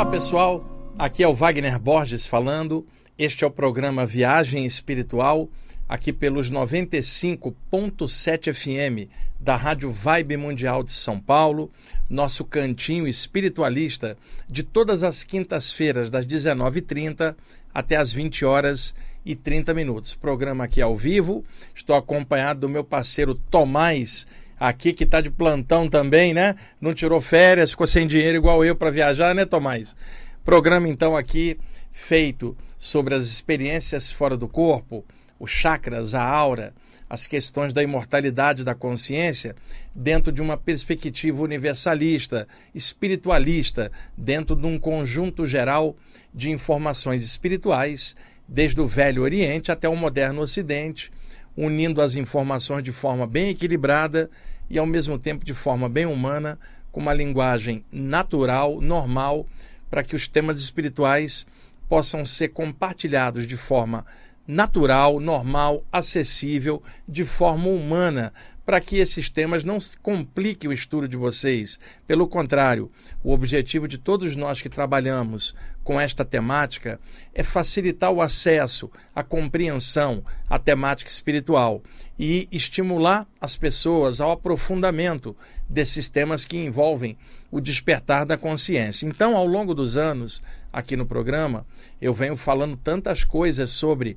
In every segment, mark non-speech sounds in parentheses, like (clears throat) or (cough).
Olá pessoal, aqui é o Wagner Borges falando. Este é o programa Viagem Espiritual, aqui pelos 95.7 FM da Rádio Vibe Mundial de São Paulo, nosso cantinho espiritualista de todas as quintas-feiras, das 19h30 até as 20 horas e 30 minutos. Programa aqui ao vivo. Estou acompanhado do meu parceiro Tomás, aqui que está de plantão também, né? Não tirou férias, ficou sem dinheiro igual eu para viajar, né, Tomás? Programa então aqui feito sobre as experiências fora do corpo, os chakras, a aura, as questões da imortalidade da consciência dentro de uma perspectiva universalista, espiritualista, dentro de um conjunto geral de informações espirituais, desde o Velho Oriente até o moderno Ocidente, unindo as informações de forma bem equilibrada e, ao mesmo tempo, de forma bem humana, com uma linguagem natural, normal, para que os temas espirituais possam ser compartilhados de forma natural, normal, acessível, de forma humana, para que esses temas não compliquem o estudo de vocês. Pelo contrário, o objetivo de todos nós que trabalhamos com esta temática é facilitar o acesso, a compreensão à temática espiritual e estimular as pessoas ao aprofundamento desses temas que envolvem o despertar da consciência. Então, ao longo dos anos, aqui no programa, eu venho falando tantas coisas sobre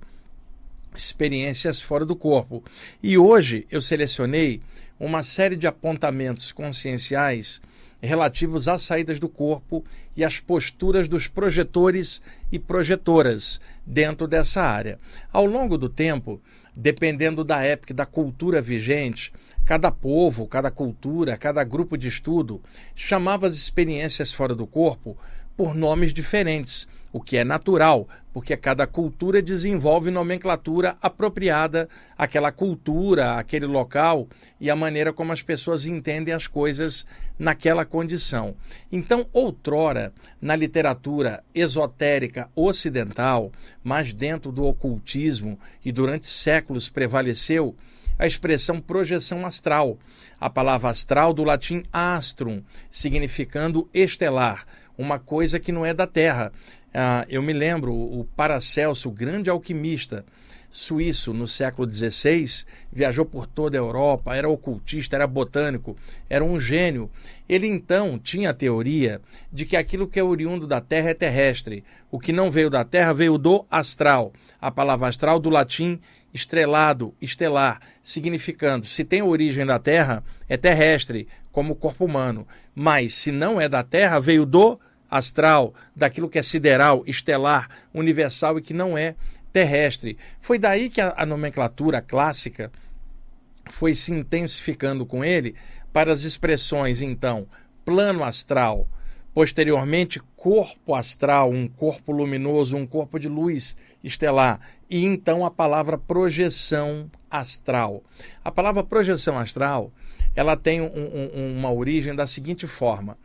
experiências fora do corpo. E hoje eu selecionei uma série de apontamentos conscienciais relativos às saídas do corpo e às posturas dos projetores e projetoras dentro dessa área. Ao longo do tempo, dependendo da época e da cultura vigente, cada povo, cada cultura, cada grupo de estudo chamava as experiências fora do corpo por nomes diferentes o que é natural, porque cada cultura desenvolve nomenclatura apropriada àquela cultura, àquele local e à maneira como as pessoas entendem as coisas naquela condição. Então, outrora, na literatura esotérica ocidental, mais dentro do ocultismo e durante séculos prevaleceu a expressão projeção astral, a palavra astral do latim astrum, significando estelar, uma coisa que não é da Terra. Ah, eu me lembro, o Paracelso, o grande alquimista suíço no século XVI, viajou por toda a Europa, era ocultista, era botânico, era um gênio. Ele então tinha a teoria de que aquilo que é oriundo da Terra é terrestre, o que não veio da Terra veio do astral. A palavra astral do latim estrelado, estelar, significando se tem origem da Terra, é terrestre, como o corpo humano, mas se não é da Terra, veio do astral, daquilo que é sideral, estelar, universal e que não é terrestre. Foi daí que a, a nomenclatura clássica foi se intensificando com ele para as expressões, então, plano astral, posteriormente corpo astral, um corpo luminoso, um corpo de luz estelar, e então a palavra projeção astral. A palavra projeção astral ela tem um, um, uma origem da seguinte forma: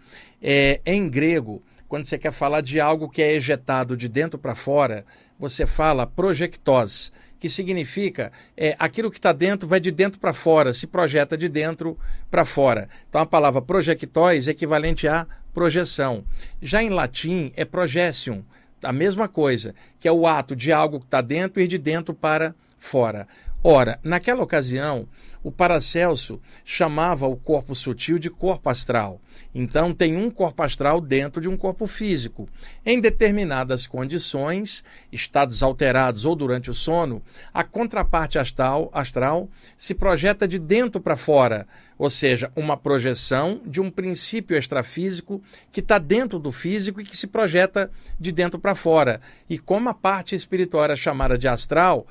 é, em grego, quando você quer falar de algo que é ejetado de dentro para fora, você fala projectose, que significa é, aquilo que está dentro vai de dentro para fora, se projeta de dentro para fora. Então a palavra projectóis é equivalente a projeção. Já em latim é projecium, a mesma coisa, que é o ato de algo que está dentro e de dentro para fora. Ora, naquela ocasião, o Paracelso chamava o corpo sutil de corpo astral. Então, tem um corpo astral dentro de um corpo físico. Em determinadas condições, estados alterados ou durante o sono, a contraparte astral, astral se projeta de dentro para fora, ou seja, uma projeção de um princípio extrafísico que está dentro do físico e que se projeta de dentro para fora. E como a parte espiritual era chamada de astral,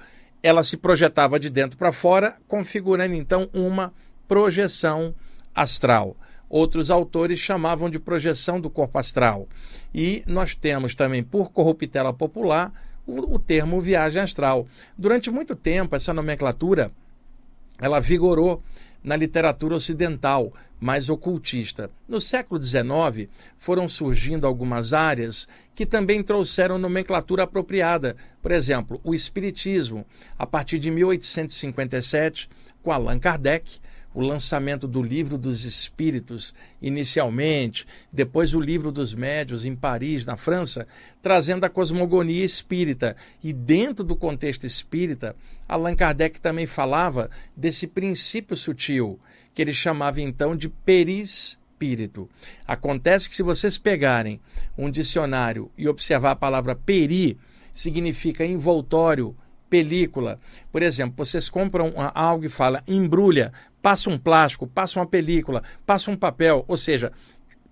ela se projetava de dentro para fora, configurando então uma projeção astral. Outros autores chamavam de projeção do corpo astral. E nós temos também, por corruptela popular, o, o termo viagem astral. Durante muito tempo, essa nomenclatura ela vigorou na literatura ocidental, mais ocultista. No século XIX, foram surgindo algumas áreas que também trouxeram nomenclatura apropriada. Por exemplo, o Espiritismo, a partir de 1857, com Allan Kardec, o lançamento do Livro dos Espíritos, inicialmente, depois o Livro dos Médios em Paris, na França, trazendo a cosmogonia espírita. E dentro do contexto espírita, Allan Kardec também falava desse princípio sutil, que ele chamava então de perispírito. Acontece que se vocês pegarem um dicionário e observar a palavra peri, significa envoltório, película. Por exemplo, vocês compram algo e fala embrulha, passa um plástico, passa uma película, passa um papel, ou seja,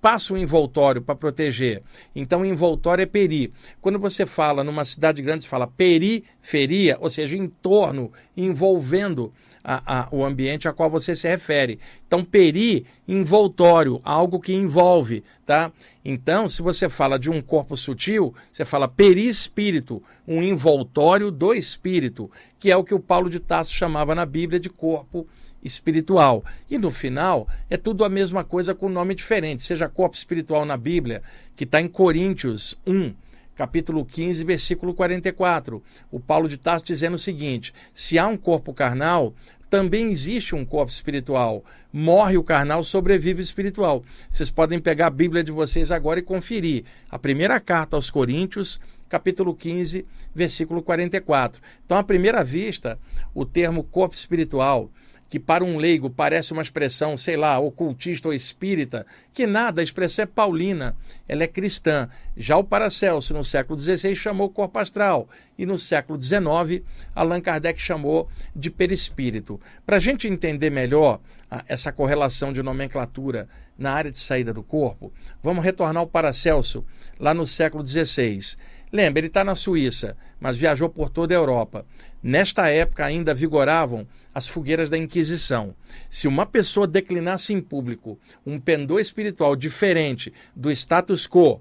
passa um envoltório para proteger. Então, envoltório é peri. Quando você fala numa cidade grande, você fala periferia, ou seja, em torno, envolvendo a, a, o ambiente a qual você se refere. Então, peri, envoltório, algo que envolve, tá? Então, se você fala de um corpo sutil, você fala perispírito, um envoltório do espírito, que é o que o Paulo de Tarso chamava na Bíblia de corpo espiritual. E no final, é tudo a mesma coisa com nome diferente, seja corpo espiritual na Bíblia, que está em Coríntios 1, capítulo 15, versículo 44. O Paulo de Tarso dizendo o seguinte: se há um corpo carnal, também existe um corpo espiritual. Morre o carnal, sobrevive o espiritual. Vocês podem pegar a Bíblia de vocês agora e conferir. A primeira carta aos Coríntios, capítulo 15, versículo 44. Então, à primeira vista, o termo corpo espiritual que para um leigo parece uma expressão, sei lá, ocultista ou espírita, que nada, a expressão é paulina, ela é cristã. Já o Paracelso, no século XVI, chamou corpo astral, e no século XIX, Allan Kardec chamou de perispírito. Para a gente entender melhor a, essa correlação de nomenclatura na área de saída do corpo, vamos retornar ao Paracelso, lá no século XVI. Lembra, ele está na Suíça, mas viajou por toda a Europa. Nesta época ainda vigoravam as fogueiras da Inquisição. Se uma pessoa declinasse em público um pendor espiritual diferente do status quo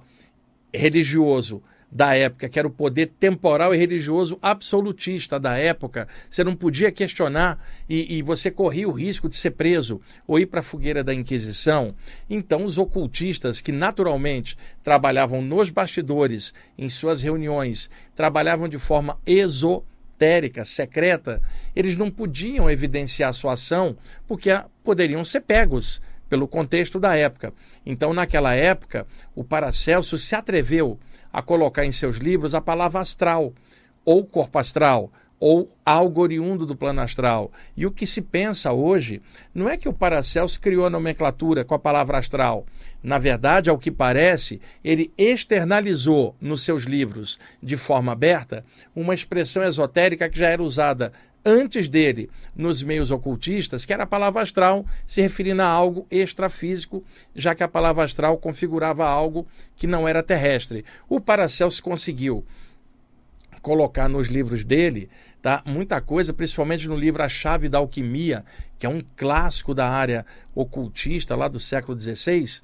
religioso da época, que era o poder temporal e religioso absolutista da época, você não podia questionar e, e você corria o risco de ser preso ou ir para a fogueira da Inquisição. Então, os ocultistas, que naturalmente trabalhavam nos bastidores, em suas reuniões, trabalhavam de forma esotérica, secreta, eles não podiam evidenciar sua ação porque poderiam ser pegos pelo contexto da época. Então, naquela época, o Paracelso se atreveu a colocar em seus livros a palavra astral, ou corpo astral, ou algo oriundo do plano astral. E o que se pensa hoje não é que o Paracelso criou a nomenclatura com a palavra astral. Na verdade, ao que parece, ele externalizou nos seus livros, de forma aberta, uma expressão esotérica que já era usada antes dele nos meios ocultistas, que era a palavra astral, se referindo a algo extrafísico, já que a palavra astral configurava algo que não era terrestre. O Paracelso conseguiu colocar nos livros dele tá, muita coisa, principalmente no livro A Chave da Alquimia, que é um clássico da área ocultista lá do século XVI.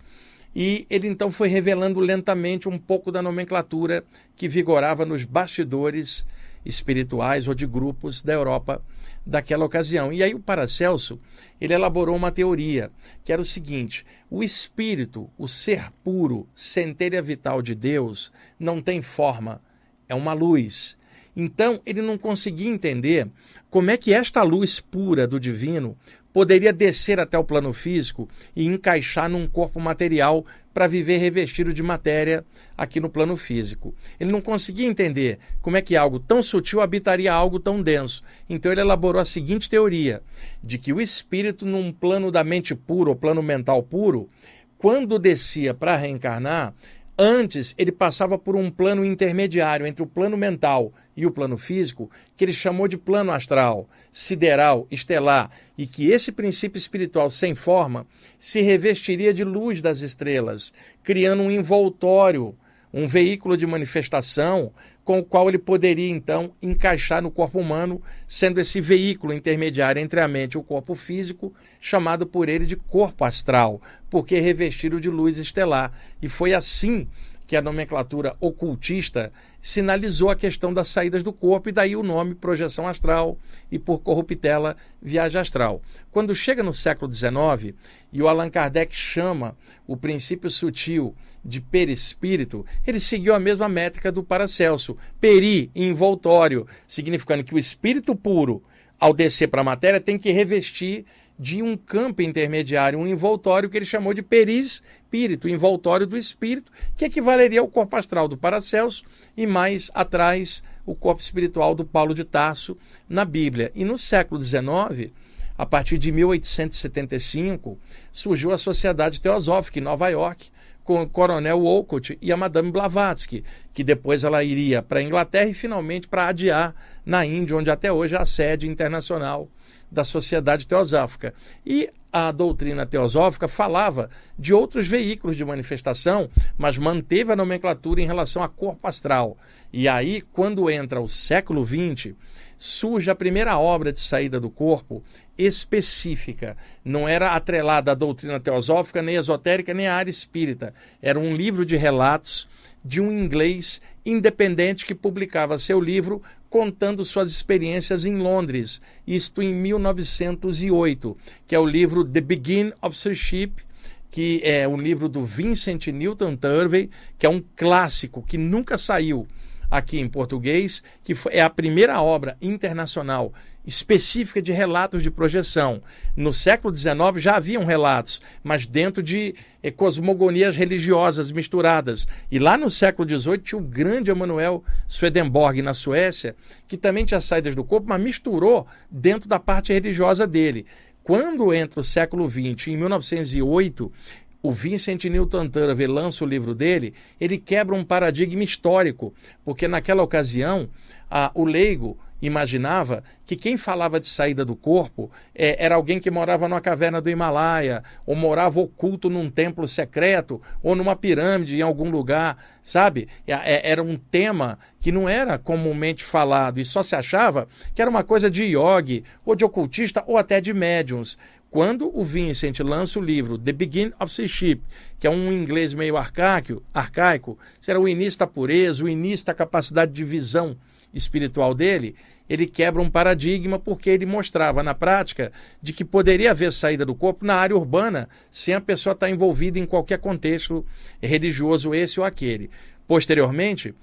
E ele então foi revelando lentamente um pouco da nomenclatura que vigorava nos bastidores espirituais ou de grupos da Europa daquela ocasião. E aí o Paracelso, ele elaborou uma teoria, que era o seguinte: o espírito, o ser puro, centelha vital de Deus, não tem forma, é uma luz. Então, ele não conseguia entender como é que esta luz pura do divino poderia descer até o plano físico e encaixar num corpo material para viver revestido de matéria aqui no plano físico. Ele não conseguia entender como é que algo tão sutil habitaria algo tão denso. Então ele elaborou a seguinte teoria: de que o espírito, num plano da mente pura, ou plano mental puro, quando descia para reencarnar, Antes, ele passava por um plano intermediário entre o plano mental e o plano físico, que ele chamou de plano astral, sideral, estelar, e que esse princípio espiritual sem forma se revestiria de luz das estrelas, criando um envoltório, um veículo de manifestação com o qual ele poderia então encaixar no corpo humano, sendo esse veículo intermediário entre a mente e o corpo físico, chamado por ele de corpo astral, porque revestido de luz estelar. E foi assim que a nomenclatura ocultista sinalizou a questão das saídas do corpo e daí o nome projeção astral e por corruptela viagem astral. Quando chega no século XIX e o Allan Kardec chama o princípio sutil de perispírito, ele seguiu a mesma métrica do Paracelso, peri envoltório, significando que o espírito puro ao descer para a matéria tem que revestir de um campo intermediário, um envoltório que ele chamou de perispírito, envoltório do espírito, que equivaleria ao corpo astral do Paracelso e mais atrás o corpo espiritual do Paulo de Tarso na Bíblia. E no século XIX, a partir de 1875, surgiu a Sociedade Teosófica em Nova York, com o coronel Wolcott e a Madame Blavatsky, que depois ela iria para a Inglaterra e finalmente para Adiar, na Índia, onde até hoje é a sede internacional da Sociedade Teosófica. E a doutrina teosófica falava de outros veículos de manifestação, mas manteve a nomenclatura em relação a corpo astral. E aí, quando entra o século XX, surge a primeira obra de saída do corpo específica. Não era atrelada à doutrina teosófica, nem esotérica, nem à área espírita. Era um livro de relatos de um inglês independente que publicava seu livro contando suas experiências em Londres, isto em 1908, que é o livro The Beginning of Searship, que é um livro do Vincent Newton Turvey, que é um clássico que nunca saiu aqui em português, que é a primeira obra internacional específica de relatos de projeção. No século XIX já haviam relatos, mas dentro de eh, cosmogonias religiosas misturadas. E lá no século XVIII tinha o grande Emanuel Swedenborg na Suécia, que também tinha saídas do corpo, mas misturou dentro da parte religiosa dele. Quando entra o século XX, em 1908, o Vincent Newton Turvey lança o livro dele, ele quebra um paradigma histórico, porque naquela ocasião a, o leigo imaginava que quem falava de saída do corpo é, era alguém que morava numa caverna do Himalaia, ou morava oculto num templo secreto, ou numa pirâmide em algum lugar, sabe? É, é, era um tema que não era comumente falado e só se achava que era uma coisa de yogi, ou de ocultista, ou até de médiums. Quando o Vincent lança o livro The Beginning of Seaship, que é um inglês meio arcaico, arcaico, será o início da pureza, o início da capacidade de visão espiritual dele, ele quebra um paradigma porque ele mostrava na prática de que poderia haver saída do corpo na área urbana sem a pessoa estar envolvida em qualquer contexto religioso esse ou aquele. Posteriormente,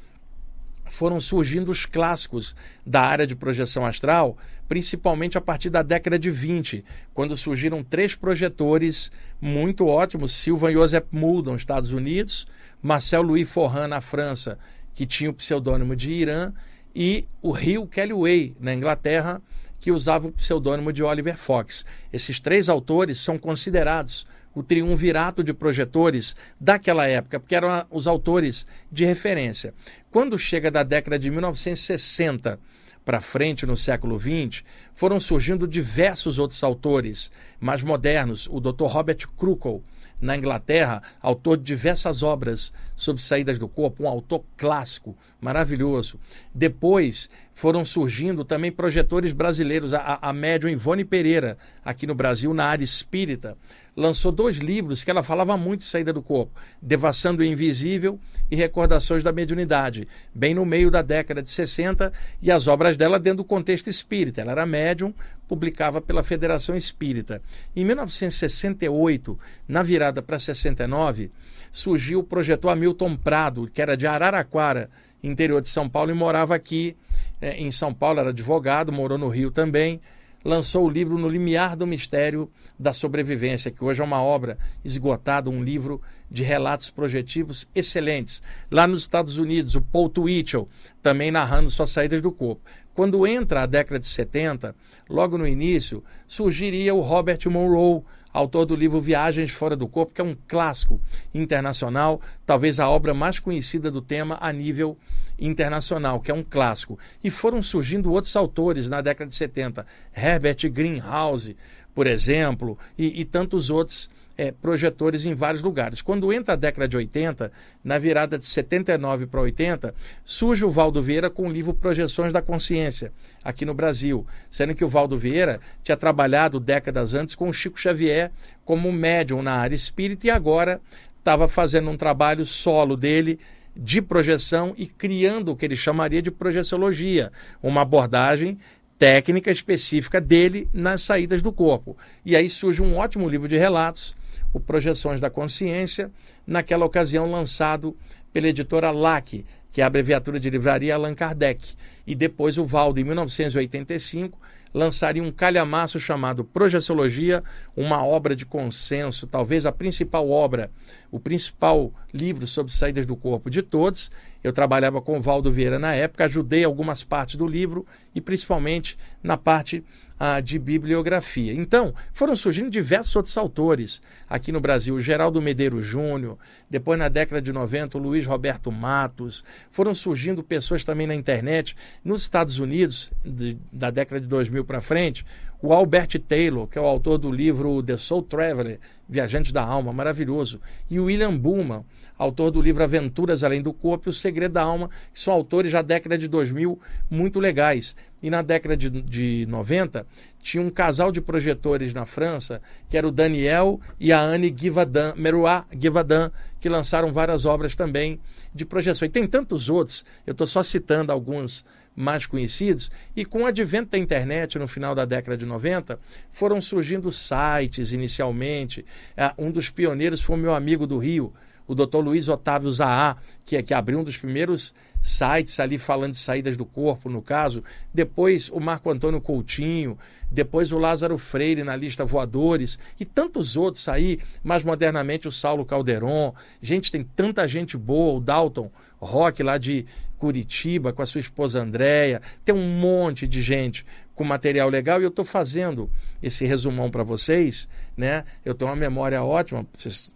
foram surgindo os clássicos da área de projeção astral, principalmente a partir da década de 20, quando surgiram três projetores muito ótimos, Sylvan Joseph Mould, nos Estados Unidos, Marcel Louis Forran, na França, que tinha o pseudônimo de Irã, e o Hugh Kellyway, na Inglaterra, que usava o pseudônimo de Oliver Fox. Esses três autores são considerados o triunvirato de projetores daquela época, porque eram os autores de referência. Quando chega da década de 1960 para frente, no século XX, foram surgindo diversos outros autores mais modernos. O Dr. Robert Kruckle, na Inglaterra, autor de diversas obras sobre saídas do corpo, um autor clássico, maravilhoso. Depois foram surgindo também projetores brasileiros, a, a médium Ivone Pereira, aqui no Brasil, na área espírita, lançou dois livros que ela falava muito de saída do corpo: Devassando o Invisível e Recordações da Mediunidade, bem no meio da década de 60, e as obras dela dentro do contexto espírita. Ela era médium, publicava pela Federação Espírita. Em 1968, na virada para 69, surgiu o projetor Hamilton Prado, que era de Araraquara, interior de São Paulo, e morava aqui é, em São Paulo, era advogado, morou no Rio também. Lançou o livro No Limiar do Mistério da Sobrevivência, que hoje é uma obra esgotada, um livro de relatos projetivos excelentes. Lá nos Estados Unidos, o Paul Twitchell, também narrando suas saídas do corpo. Quando entra a década de 70, logo no início, surgiria o Robert Monroe, autor do livro Viagens Fora do Corpo, que é um clássico internacional, talvez a obra mais conhecida do tema a nível internacional, que é um clássico. E foram surgindo outros autores na década de 70, Herbert Greenhouse, por exemplo, e, e tantos outros é, projetores em vários lugares. Quando entra a década de 80, na virada de 79 para 80, surge o Valdo Vieira com o livro Projeções da Consciência, aqui no Brasil, sendo que o Valdo Vieira tinha trabalhado décadas antes com o Chico Xavier como médium na área espírita e agora estava fazendo um trabalho solo dele de projeção e criando o que ele chamaria de projeciologia, uma abordagem técnica específica dele nas saídas do corpo. E aí surge um ótimo livro de relatos o Projeções da Consciência, naquela ocasião lançado pela editora LAC, que é a abreviatura de livraria Allan Kardec. E depois o Valdo, em 1985, lançaria um calhamaço chamado Projeciologia, uma obra de consenso, talvez a principal obra, o principal livro sobre saídas do corpo de todos. Eu trabalhava com o Valdo Vieira na época, ajudei algumas partes do livro e principalmente na parte ah, de bibliografia. Então, foram surgindo diversos outros autores aqui no Brasil, Geraldo Medeiros Júnior, depois na década de 90, o Luiz Roberto Matos, foram surgindo pessoas também na internet, nos Estados Unidos, de, da década de 2000 para frente, o Albert Taylor, que é o autor do livro The Soul Traveler, Viajante da Alma, maravilhoso, e o William Bullman, autor do livro Aventuras Além do Corpo e O Segredo da Alma, que são autores já da década de 2000 muito legais. E na década de, de 90, tinha um casal de projetores na França, que era o Daniel e a Anne Givadin, Meroy Givadin, que lançaram várias obras também de projeção. E tem tantos outros, eu estou só citando alguns mais conhecidos, e com o advento da internet no final da década de 90, foram surgindo sites inicialmente. É, um dos pioneiros foi o meu amigo do Rio, o doutor Luiz Otávio Zaá, que, é, que abriu um dos primeiros sites ali falando de saídas do corpo, no caso. Depois o Marco Antônio Coutinho, depois o Lázaro Freire na lista Voadores e tantos outros aí, mais modernamente o Saulo Calderon. Gente, tem tanta gente boa, o Dalton Rock lá de Curitiba com a sua esposa Andréia. Tem um monte de gente com material legal e eu estou fazendo esse resumão para vocês, né? Eu tenho uma memória ótima, vocês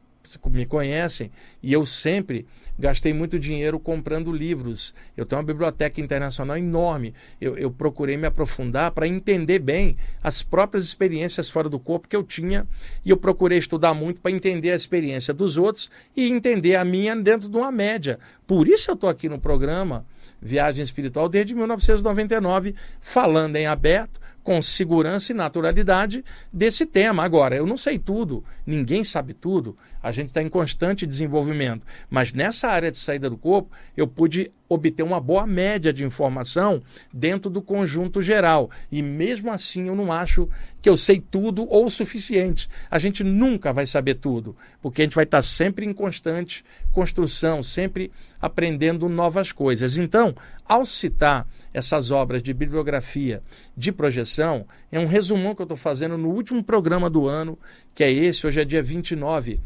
me conhecem, e eu sempre gastei muito dinheiro comprando livros. Eu tenho uma biblioteca internacional enorme. Eu, eu procurei me aprofundar para entender bem as próprias experiências fora do corpo que eu tinha, e eu procurei estudar muito para entender a experiência dos outros e entender a minha dentro de uma média. Por isso eu estou aqui no programa Viagem Espiritual desde 1999, falando em aberto, com segurança e naturalidade desse tema. Agora, eu não sei tudo, ninguém sabe tudo, a gente está em constante desenvolvimento, mas nessa área de saída do corpo, eu pude obter uma boa média de informação dentro do conjunto geral. E mesmo assim, eu não acho que eu sei tudo ou o suficiente. A gente nunca vai saber tudo, porque a gente vai estar sempre em constante construção, sempre aprendendo novas coisas. Então, ao citar essas obras de bibliografia de projeção, é um resumão que eu estou fazendo no último programa do ano, que é esse, hoje é dia 29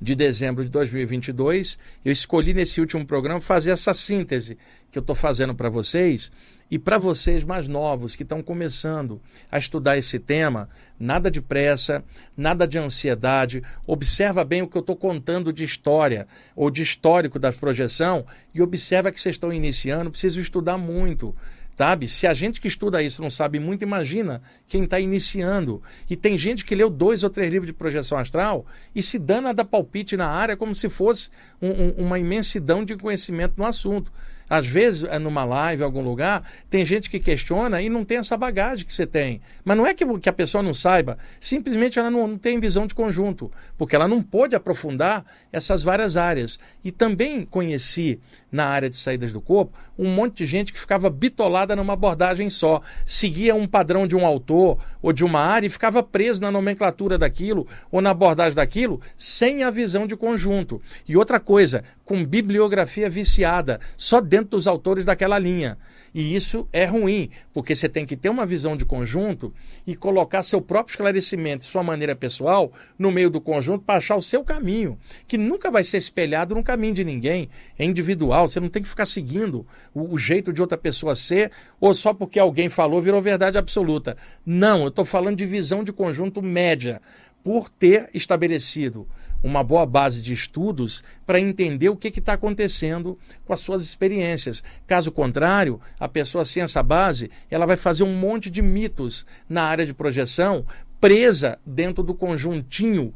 de dezembro de 2022. Eu escolhi nesse último programa fazer essa síntese que eu estou fazendo para vocês e para vocês mais novos que estão começando a estudar esse tema, nada de pressa, nada de ansiedade. Observa bem o que eu estou contando de história ou de histórico da projeção e observa que vocês estão iniciando, precisam estudar muito sabe? Se a gente que estuda isso não sabe muito, imagina quem está iniciando. E tem gente que leu dois ou três livros de projeção astral e se dana da palpite na área como se fosse um, um, uma imensidão de conhecimento no assunto. Às vezes, é numa live, em algum lugar, tem gente que questiona e não tem essa bagagem que você tem. Mas não é que, que a pessoa não saiba, simplesmente ela não, não tem visão de conjunto, porque ela não pôde aprofundar essas várias áreas. E também conheci, na área de saídas do corpo, um monte de gente que ficava bitolada numa abordagem só. Seguia um padrão de um autor ou de uma área e ficava preso na nomenclatura daquilo ou na abordagem daquilo, sem a visão de conjunto. E outra coisa, com bibliografia viciada, só dentro dos autores daquela linha. E isso é ruim, porque você tem que ter uma visão de conjunto e colocar seu próprio esclarecimento, sua maneira pessoal, no meio do conjunto para achar o seu caminho, que nunca vai ser espelhado no caminho de ninguém, é individual, você não tem que ficar seguindo o, o jeito de outra pessoa ser, ou só porque alguém falou virou verdade absoluta. Não, eu estou falando de visão de conjunto média por ter estabelecido uma boa base de estudos para entender o que está acontecendo com as suas experiências. Caso contrário, a pessoa sem essa base, ela vai fazer um monte de mitos na área de projeção, presa dentro do conjuntinho,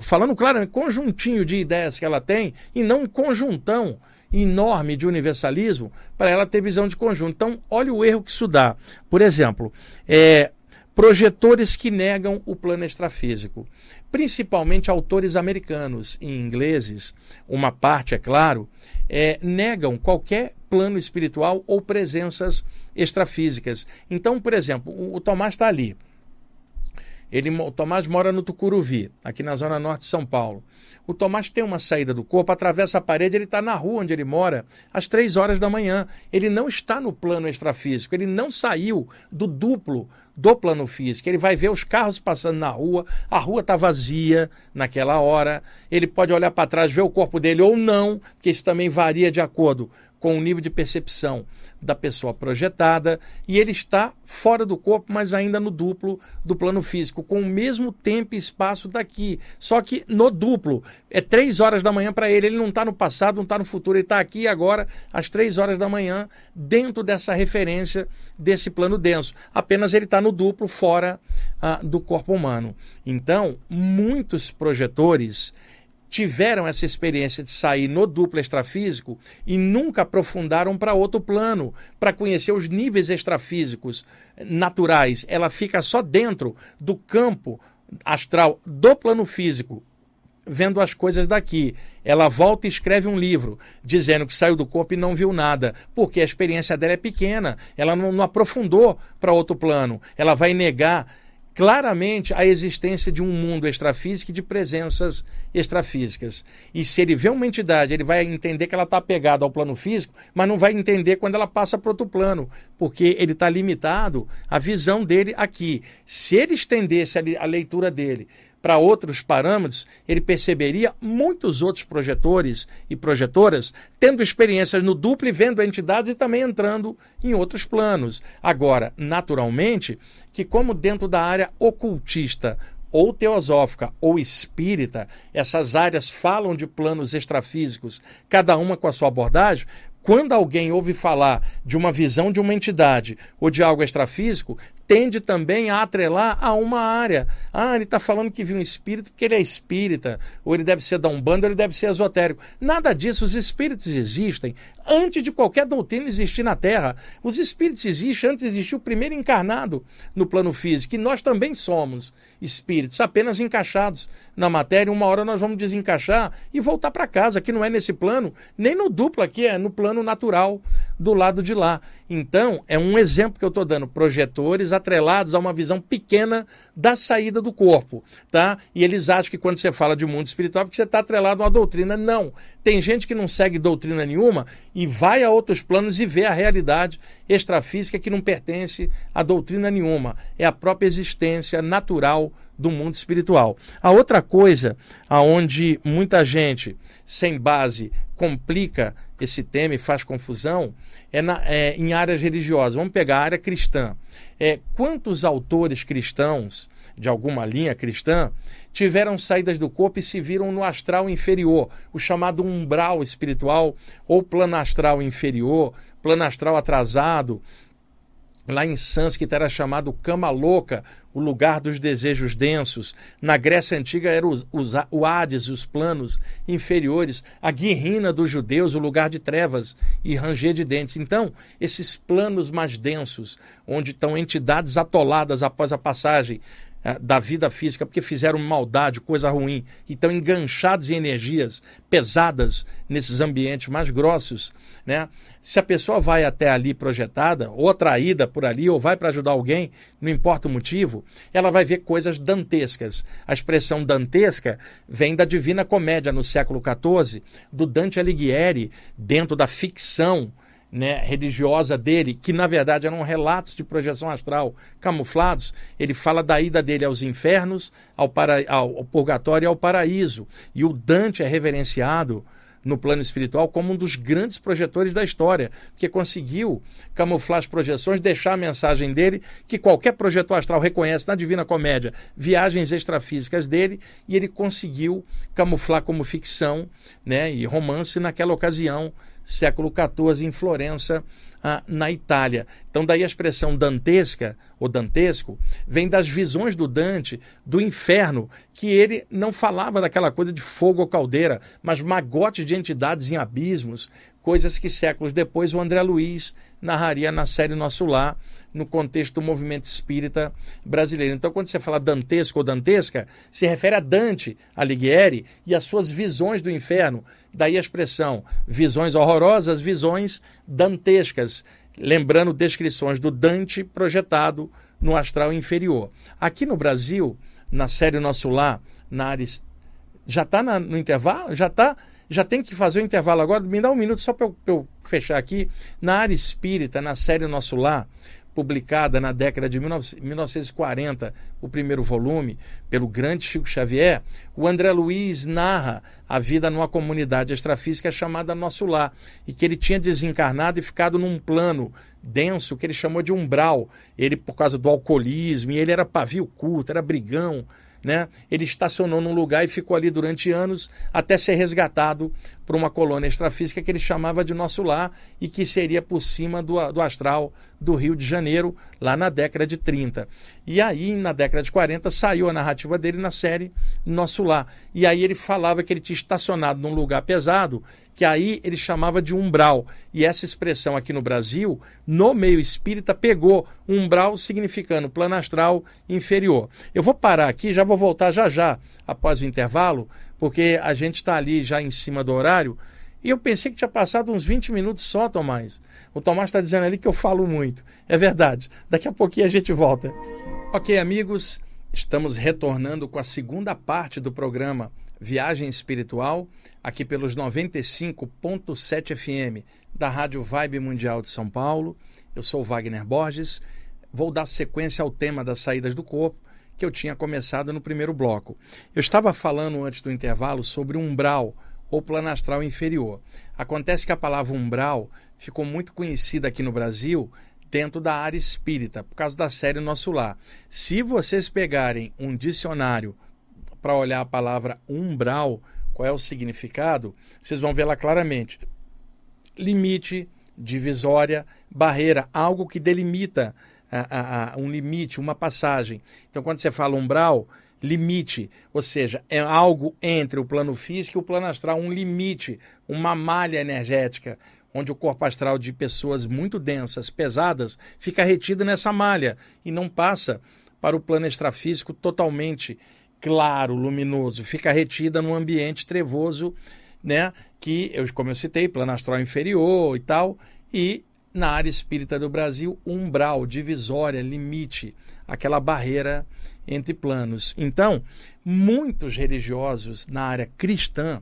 falando claro, conjuntinho de ideias que ela tem, e não um conjuntão enorme de universalismo para ela ter visão de conjunto. Então, olha o erro que isso dá. Por exemplo, é, projetores que negam o plano extrafísico, principalmente autores americanos e ingleses, uma parte, é claro, é, negam qualquer plano espiritual ou presenças extrafísicas. Então, por exemplo, o, o Tomás está ali. Ele, o Tomás mora no Tucuruvi, aqui na zona norte de São Paulo. O Tomás tem uma saída do corpo, atravessa a parede, ele está na rua onde ele mora às três horas da manhã. Ele não está no plano extrafísico, ele não saiu do duplo do plano físico. Ele vai ver os carros passando na rua, a rua está vazia naquela hora. Ele pode olhar para trás, ver o corpo dele ou não, que isso também varia de acordo com o nível de percepção da pessoa projetada, e ele está fora do corpo, mas ainda no duplo do plano físico, com o mesmo tempo e espaço daqui. Só que no duplo, é três horas da manhã para ele, ele não está no passado, não está no futuro, ele está aqui agora, às três horas da manhã, dentro dessa referência desse plano denso. Apenas ele está no duplo, fora ah, do corpo humano. Então, muitos projetores tiveram essa experiência de sair no duplo extrafísico e nunca aprofundaram para outro plano, para conhecer os níveis extrafísicos naturais. Ela fica só dentro do campo astral do plano físico, vendo as coisas daqui. Ela volta e escreve um livro dizendo que saiu do corpo e não viu nada, porque a experiência dela é pequena, ela não, não aprofundou para outro plano. Ela vai negar claramente a existência de um mundo extrafísico e de presenças extrafísicas. E se ele vê uma entidade, ele vai entender que ela está pegada ao plano físico, mas não vai entender quando ela passa para outro plano, porque ele está limitado à visão dele aqui. Se ele estendesse a leitura dele para outros parâmetros, ele perceberia muitos outros projetores e projetoras tendo experiências no duplo e vendo entidades e também entrando em outros planos. Agora, naturalmente, que como dentro da área ocultista ou teosófica ou espírita, essas áreas falam de planos extrafísicos, cada uma com a sua abordagem, quando alguém ouve falar de uma visão de uma entidade ou de algo extrafísico, tende também a atrelar a uma área. Ah, ele está falando que viu um espírito porque ele é espírita, ou ele deve ser da Umbanda, ou ele deve ser esotérico. Nada disso, os espíritos existem antes de qualquer doutrina existir na Terra. Os espíritos existem antes de existir o primeiro encarnado no plano físico, e nós também somos espíritos, apenas encaixados na matéria. Uma hora nós vamos desencaixar e voltar para casa, que não é nesse plano, nem no duplo aqui, é no plano natural do lado de lá. Então, é um exemplo que eu estou dando, projetores atrelados a uma visão pequena da saída do corpo, tá? E eles acham que quando você fala de mundo espiritual, é porque você está atrelado a uma doutrina. Não. Tem gente que não segue doutrina nenhuma e vai a outros planos e vê a realidade extrafísica que não pertence a doutrina nenhuma. É a própria existência natural do mundo espiritual. A outra coisa aonde muita gente sem base complica esse tema e faz confusão é, na, é em áreas religiosas. Vamos pegar a área cristã. É, quantos autores cristãos de alguma linha cristã tiveram saídas do corpo e se viram no astral inferior, o chamado umbral espiritual ou plano astral inferior, plano astral atrasado, Lá em Sânscrito era chamado Cama Louca, o lugar dos desejos densos. Na Grécia Antiga era os, os, o Hades, os planos inferiores. A Guirrina dos judeus, o lugar de trevas e ranger de dentes. Então, esses planos mais densos, onde estão entidades atoladas após a passagem da vida física porque fizeram maldade, coisa ruim, e estão enganchados em energias pesadas nesses ambientes mais grossos, né? Se a pessoa vai até ali projetada, ou atraída por ali, ou vai para ajudar alguém, não importa o motivo, ela vai ver coisas dantescas. A expressão dantesca vem da Divina Comédia no século XIV, do Dante Alighieri, dentro da ficção né, religiosa dele, que na verdade eram relatos de projeção astral camuflados, ele fala da ida dele aos infernos, ao, para, ao, purgatório e ao paraíso. E o Dante é reverenciado no plano espiritual como um dos grandes projetores da história, que conseguiu camuflar as projeções, deixar a mensagem dele, que qualquer projetor astral reconhece na Divina Comédia, viagens extrafísicas dele, e ele conseguiu camuflar como ficção né, e romance naquela ocasião século XIV, em Florença, ah, na Itália. Então, daí a expressão dantesca, ou dantesco, vem das visões do Dante do inferno, que ele não falava daquela coisa de fogo ou caldeira, mas magotes de entidades em abismos, coisas que séculos depois o André Luiz narraria na série Nosso Lar, no contexto do movimento espírita brasileiro. Então, quando você fala dantesco ou dantesca, se refere a Dante Alighieri e as suas visões do inferno. Daí a expressão visões horrorosas, visões dantescas, lembrando descrições do Dante projetado no astral inferior. Aqui no Brasil, na série Nosso Lar, na área. Já está no intervalo? Já está já tem que fazer o intervalo agora. Me dá um minuto só para eu, eu, fechar aqui. Na área espírita, na série Nosso Lar, publicada na década de 1940, o primeiro volume, pelo grande Chico Xavier, o André Luiz narra a vida numa comunidade extrafísica chamada Nosso Lar, e que ele tinha desencarnado e ficado num plano denso que ele chamou de umbral. Ele, por causa do alcoolismo, e ele era pavio curto, era brigão, né? Ele estacionou num lugar e ficou ali durante anos até ser resgatado por uma colônia extrafísica que ele chamava de Nosso Lar e que seria por cima do, do astral do Rio de Janeiro, lá na década de 30. E aí, na década de 40, saiu a narrativa dele na série Nosso Lar. E aí ele falava que ele tinha estacionado num lugar pesado que aí ele chamava de umbral. E essa expressão aqui no Brasil, no meio espírita, pegou umbral significando plano astral inferior. Eu vou parar aqui, já vou voltar já já, após o intervalo, porque a gente está ali já em cima do horário. E eu pensei que tinha passado uns 20 minutos só, Tomás. O Tomás está dizendo ali que eu falo muito. É verdade. Daqui a pouquinho a gente volta. Ok, amigos, estamos retornando com a segunda parte do programa Viagem Espiritual, aqui pelos 95.7 FM da Rádio Vibe Mundial de São Paulo. Eu sou Wagner Borges. Vou dar sequência ao tema das saídas do corpo que eu tinha começado no primeiro bloco. Eu estava falando antes do intervalo sobre umbral ou plano astral inferior. Acontece que a palavra umbral ficou muito conhecida aqui no Brasil dentro da área espírita, por causa da série Nosso Lar. Se vocês pegarem um dicionário para olhar a palavra umbral, qual é o significado, vocês vão lá claramente. Limite, divisória, barreira, algo que delimita a, a, um limite, uma passagem. Então, quando você fala umbral, limite, ou seja, é algo entre o plano físico e o plano astral, um limite, uma malha energética, onde o corpo astral de pessoas muito densas, pesadas, fica retido nessa malha e não passa para o plano extrafísico totalmente claro, luminoso, fica retida num ambiente trevoso, né? Que, eu, como eu citei, plano astral inferior e tal, e na área espírita do Brasil, umbral, divisória, limite, aquela barreira entre planos. Então, muitos religiosos na área cristã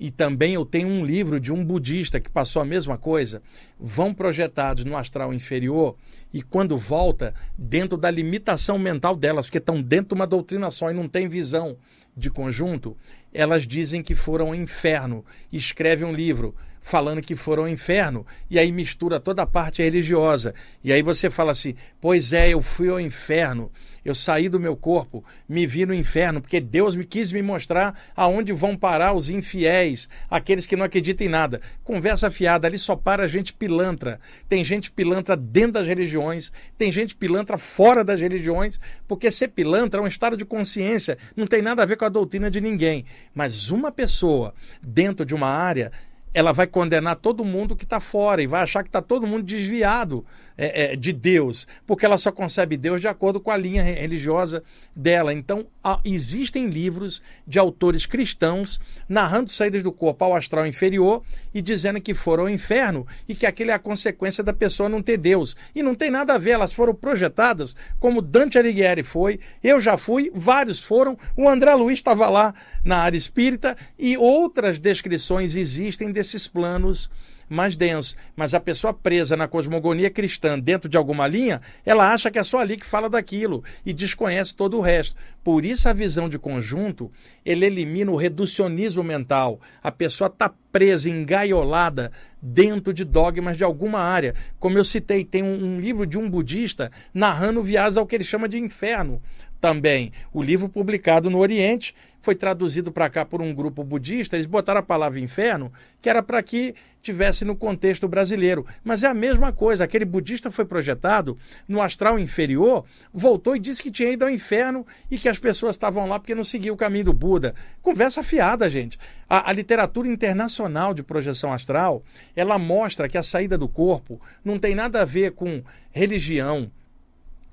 e também eu tenho um livro de um budista que passou a mesma coisa, vão projetados no astral inferior e quando volta, dentro da limitação mental delas, porque estão dentro de uma doutrina só e não tem visão de conjunto, elas dizem que foram ao inferno. Escreve um livro falando que foram ao inferno e aí mistura toda a parte religiosa. E aí você fala assim: "Pois é, eu fui ao inferno. Eu saí do meu corpo, me vi no inferno, porque Deus me quis me mostrar aonde vão parar os infiéis, aqueles que não acreditam em nada. Conversa fiada, ali só para gente pilantra. Tem gente pilantra dentro das religiões, tem gente pilantra fora das religiões, porque ser pilantra é um estado de consciência, não tem nada a ver com a doutrina de ninguém. Mas uma pessoa dentro de uma área ela vai condenar todo mundo que está fora e vai achar que está todo mundo desviado é, é, de Deus, porque ela só concebe Deus de acordo com a linha religiosa dela. Então, há, existem livros de autores cristãos narrando saídas do corpo ao astral inferior e dizendo que foram ao inferno e que aquele é a consequência da pessoa não ter Deus. E não tem nada a ver, elas foram projetadas como Dante Alighieri foi, eu já fui, vários foram, o André Luiz estava lá na área espírita e outras descrições existem desses planos mais densos. Mas a pessoa presa na cosmogonia cristã dentro de alguma linha, ela acha que é só ali que fala daquilo e desconhece todo o resto. Por isso a visão de conjunto, ele elimina o reducionismo mental. A pessoa está presa, engaiolada dentro de dogmas de alguma área. Como eu citei, tem um, um livro de um budista narrando viagens ao que ele chama de inferno também. O livro publicado no Oriente foi traduzido para cá por um grupo budista, eles botaram a palavra inferno, que era para que tivesse no contexto brasileiro. Mas é a mesma coisa, aquele budista foi projetado no astral inferior, voltou e disse que tinha ido ao inferno e que as pessoas estavam lá porque não seguiam o caminho do Buda. Conversa fiada, gente. A, a literatura internacional de projeção astral, ela mostra que a saída do corpo não tem nada a ver com religião,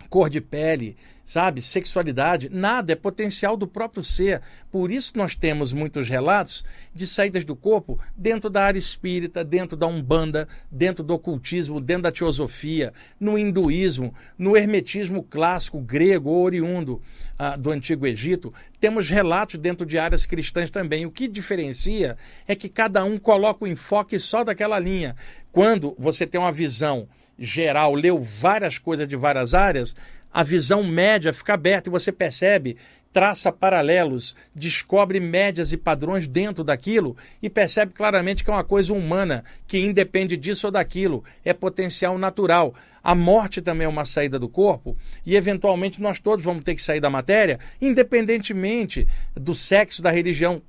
cor de pele, sabe? Sexualidade, nada, é potencial do próprio ser. Por isso nós temos muitos relatos de saídas do corpo dentro da área espírita, dentro da Umbanda, dentro do ocultismo, dentro da teosofia, no hinduísmo, no hermetismo clássico grego oriundo ah, do Antigo Egito. Temos relatos dentro de áreas cristãs também. O que diferencia é que cada um coloca o enfoque só daquela linha. Quando você tem uma visão geral, leu várias coisas de várias áreas, a visão média fica aberta e você percebe, traça paralelos, descobre médias e padrões dentro daquilo e percebe claramente que é uma coisa humana, que independe disso ou daquilo, é potencial natural. A morte também é uma saída do corpo e, eventualmente, nós todos vamos ter que sair da matéria, independentemente do sexo, da religião.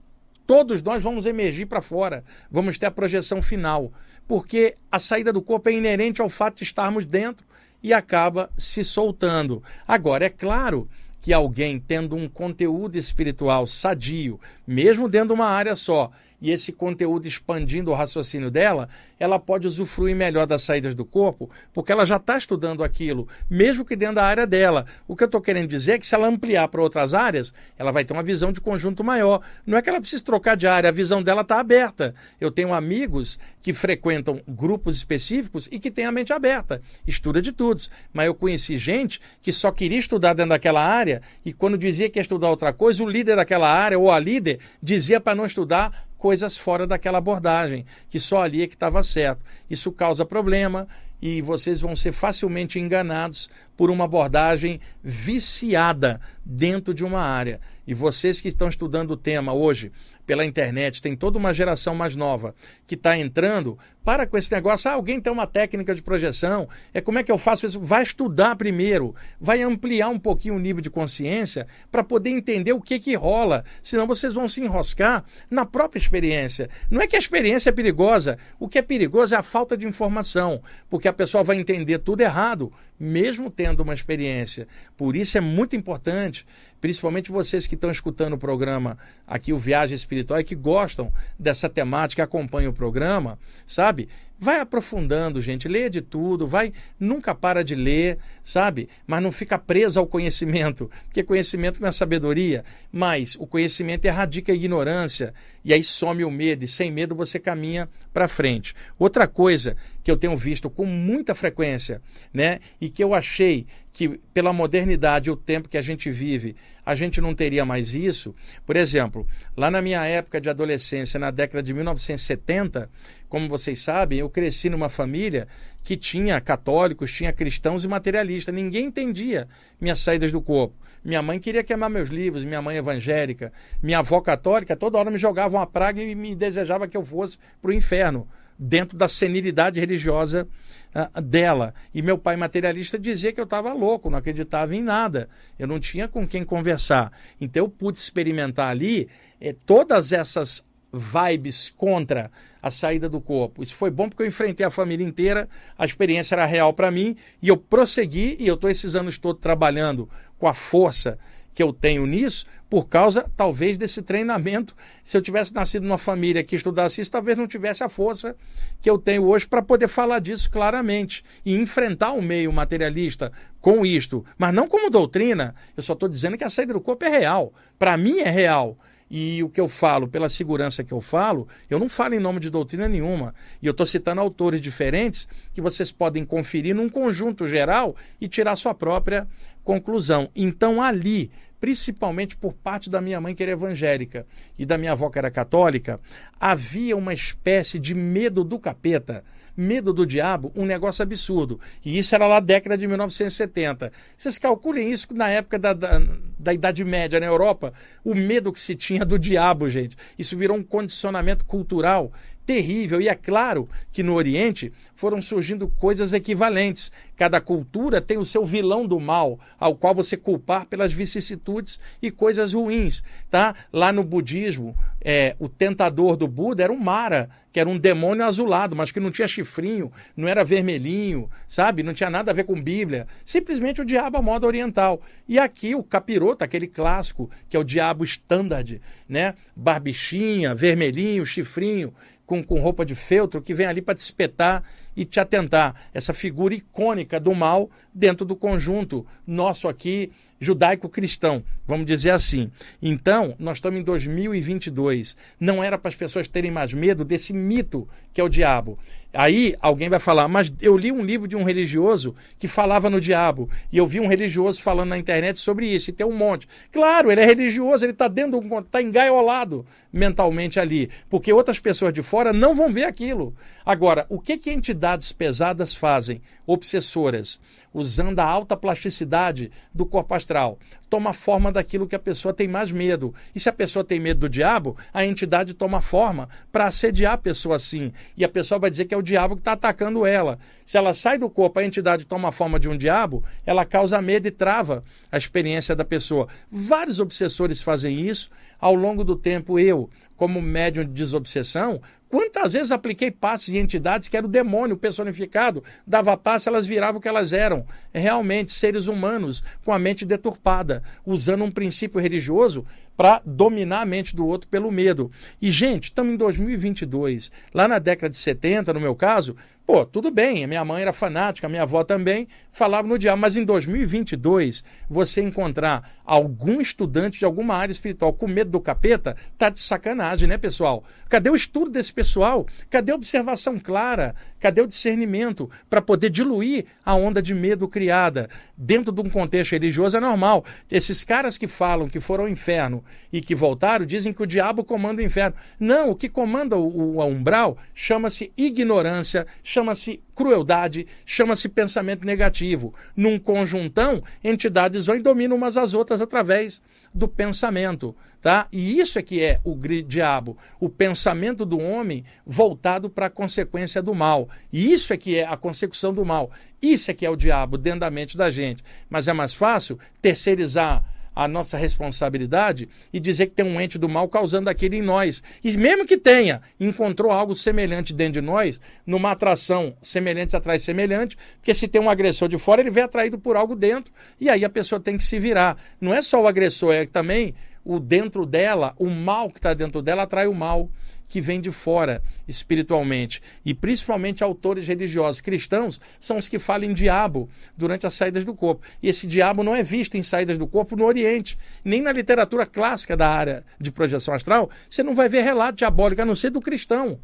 Todos nós vamos emergir para fora, vamos ter a projeção final, porque a saída do corpo é inerente ao fato de estarmos dentro e acaba se soltando. Agora, é claro que alguém tendo um conteúdo espiritual sadio, mesmo dentro de uma área só, e esse conteúdo expandindo o raciocínio dela, ela pode usufruir melhor das saídas do corpo, porque ela já está estudando aquilo, mesmo que dentro da área dela. O que eu estou querendo dizer é que se ela ampliar para outras áreas, ela vai ter uma visão de conjunto maior. Não é que ela precise trocar de área, a visão dela está aberta. Eu tenho amigos que frequentam grupos específicos e que têm a mente aberta, estuda de tudo. Mas eu conheci gente que só queria estudar dentro daquela área e quando dizia que ia estudar outra coisa, o líder daquela área ou a líder dizia para não estudar coisas fora daquela abordagem, que só ali é que estava certo. Isso causa problema e vocês vão ser facilmente enganados por uma abordagem viciada dentro de uma área. E vocês que estão estudando o tema hoje pela internet, tem toda uma geração mais nova que está entrando, para com esse negócio. Ah, alguém tem uma técnica de projeção, é como é que eu faço isso? Vai estudar primeiro, vai ampliar um pouquinho o nível de consciência para poder entender o que que rola. Senão vocês vão se enroscar na própria experiência. Não é que a experiência é perigosa, o que é perigoso é a falta de informação, porque a pessoa vai entender tudo errado, mesmo tendo uma experiência. Por isso é muito importante change principalmente vocês que estão escutando o programa aqui, o Viagem Espiritual, e que gostam dessa temática, acompanham o programa, sabe? Vai aprofundando, gente, lê de tudo, vai, nunca para de ler, sabe? Mas não fica preso ao conhecimento, porque conhecimento não é sabedoria, mas o conhecimento erradica a ignorância, e aí some o medo, e sem medo você caminha para frente. Outra coisa que eu tenho visto com muita frequência, né, e que eu achei que pela modernidade e o tempo que a gente vive, a gente não teria mais isso. Por exemplo, lá na minha época de adolescência, na década de 1970, como vocês sabem, eu cresci numa família que tinha católicos, tinha cristãos e materialistas. Ninguém entendia minhas saídas do corpo. Minha mãe queria queimar meus livros, minha mãe evangélica, minha avó católica, toda hora me jogava uma praga e me desejava que eu fosse para o inferno dentro da senilidade religiosa uh, dela. E meu pai materialista dizia que eu estava louco, não acreditava em nada. Eu não tinha com quem conversar. Então eu pude experimentar ali eh, todas essas vibes contra a saída do corpo. Isso foi bom porque eu enfrentei a família inteira, a experiência era real para mim e eu prossegui e eu estou esses anos todos trabalhando com a força que eu tenho nisso por causa, talvez, desse treinamento. Se eu tivesse nascido numa família que estudasse isso, talvez não tivesse a força que eu tenho hoje para poder falar disso claramente e enfrentar o meio materialista com isto. Mas não como doutrina, eu só estou dizendo que a saída do corpo é real. Para mim é real. E o que eu falo, pela segurança que eu falo, eu não falo em nome de doutrina nenhuma. E eu estou citando autores diferentes que vocês podem conferir num conjunto geral e tirar sua própria conclusão. Então, ali, principalmente por parte da minha mãe, que era evangélica, e da minha avó, que era católica, havia uma espécie de medo do capeta, medo do diabo, um negócio absurdo. E isso era lá década de 1970. Vocês calculem isso na época da, da, da Idade Média na Europa, o medo que se tinha do diabo, gente. Isso virou um condicionamento cultural terrível. E é claro que no Oriente foram surgindo coisas equivalentes. Cada cultura tem o seu vilão do mal, ao qual você culpar pelas vicissitudes e coisas ruins. Tá? Lá no budismo, é, o tentador do Buda era um Mara, que era um demônio azulado, mas que não tinha chifrinho, não era vermelhinho, sabe? Não tinha nada a ver com Bíblia. Simplesmente o diabo à moda oriental. E aqui o capiroto, aquele clássico, que é o diabo standard, né? Barbichinha, vermelhinho, chifrinho com, com roupa de feltro que vem ali para te espetar e te atentar. Essa figura icônica do mal dentro do conjunto nosso aqui judaico-cristão, vamos dizer assim. Então, nós estamos em 2022. Não era para as pessoas terem mais medo desse mito que é o diabo. Aí alguém vai falar, mas eu li um livro de um religioso que falava no diabo, e eu vi um religioso falando na internet sobre isso, e tem um monte. Claro, ele é religioso, ele está dentro, está engaiolado mentalmente ali, porque outras pessoas de fora não vão ver aquilo. Agora, o que, que entidades pesadas fazem, obsessoras, usando a alta plasticidade do corpo astral? Toma forma daquilo que a pessoa tem mais medo. E se a pessoa tem medo do diabo, a entidade toma forma para assediar a pessoa assim. E a pessoa vai dizer que é o diabo que está atacando ela. Se ela sai do corpo, a entidade toma forma de um diabo, ela causa medo e trava a experiência da pessoa. Vários obsessores fazem isso. Ao longo do tempo, eu, como médium de desobsessão, Quantas vezes apliquei passes de entidades que era o demônio personificado, dava passe, elas viravam o que elas eram. Realmente, seres humanos com a mente deturpada, usando um princípio religioso para dominar a mente do outro pelo medo. E, gente, estamos em 2022. Lá na década de 70, no meu caso, pô, tudo bem, a minha mãe era fanática, a minha avó também falava no diabo, mas em 2022, você encontrar algum estudante de alguma área espiritual com medo do capeta, tá de sacanagem, né, pessoal? Cadê o estudo desse pessoal? Cadê a observação clara? Cadê o discernimento para poder diluir a onda de medo criada? Dentro de um contexto religioso é normal. Esses caras que falam que foram ao inferno e que voltaram dizem que o diabo comanda o inferno. Não, o que comanda o, o umbral chama-se ignorância, chama-se crueldade, chama-se pensamento negativo. Num conjuntão, entidades vão e dominam umas às outras através do pensamento, tá? E isso é que é o diabo, o pensamento do homem voltado para a consequência do mal. E isso é que é a consecução do mal. Isso é que é o diabo dentro da mente da gente. Mas é mais fácil terceirizar a nossa responsabilidade e dizer que tem um ente do mal causando aquilo em nós. E mesmo que tenha, encontrou algo semelhante dentro de nós, numa atração semelhante atrai semelhante, porque se tem um agressor de fora, ele vem atraído por algo dentro, e aí a pessoa tem que se virar. Não é só o agressor, é também o dentro dela, o mal que está dentro dela atrai o mal que vem de fora espiritualmente. E principalmente autores religiosos cristãos são os que falam em diabo durante as saídas do corpo. E esse diabo não é visto em saídas do corpo no Oriente, nem na literatura clássica da área de projeção astral. Você não vai ver relato diabólico, a não ser do cristão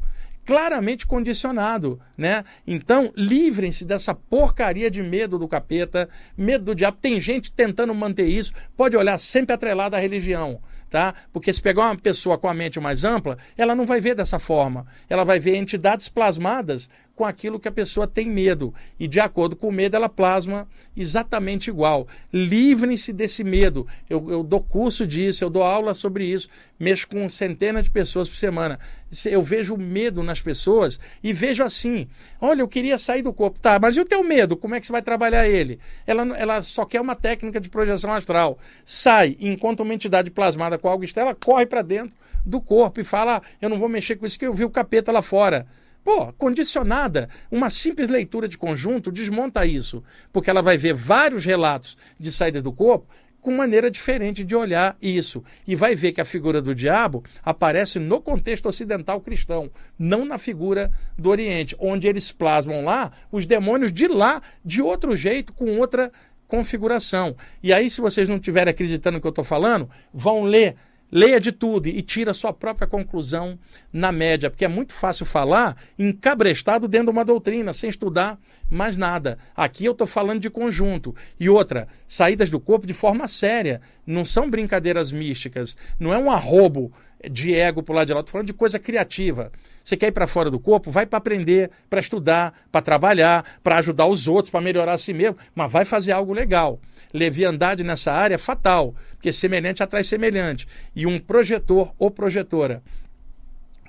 claramente condicionado, né? Então, livrem-se dessa porcaria de medo do capeta, medo do diabo. Tem gente tentando manter isso, pode olhar sempre atrelado à religião tá? Porque se pegar uma pessoa com a mente mais ampla, ela não vai ver dessa forma. Ela vai ver entidades plasmadas com aquilo que a pessoa tem medo. E de acordo com o medo, ela plasma exatamente igual. Livrem-se desse medo. Eu, eu dou curso disso, eu dou aula sobre isso, mexo com centenas de pessoas por semana. Eu vejo medo nas pessoas e vejo assim: olha, eu queria sair do corpo. Tá, mas e o teu medo? Como é que você vai trabalhar ele? Ela, ela só quer uma técnica de projeção astral. Sai, enquanto uma entidade plasmada com algo externo, ela corre para dentro do corpo e fala: ah, eu não vou mexer com isso que eu vi o capeta lá fora. Pô, condicionada. Uma simples leitura de conjunto desmonta isso, porque ela vai ver vários relatos de saída do corpo com maneira diferente de olhar isso. E vai ver que a figura do diabo aparece no contexto ocidental cristão, não na figura do Oriente, onde eles plasmam lá os demônios de lá de outro jeito, com outra configuração. E aí, se vocês não estiverem acreditando no que eu estou falando, vão ler Leia de tudo e tira a sua própria conclusão na média, porque é muito fácil falar encabrestado dentro de uma doutrina, sem estudar mais nada. Aqui eu estou falando de conjunto. E outra, saídas do corpo de forma séria. Não são brincadeiras místicas, não é um arrobo de ego para o lado de lá, estou falando de coisa criativa. Você quer ir para fora do corpo? Vai para aprender, para estudar, para trabalhar, para ajudar os outros, para melhorar a si mesmo, mas vai fazer algo legal leviandade nessa área é fatal, porque semelhante atrai semelhante. E um projetor ou projetora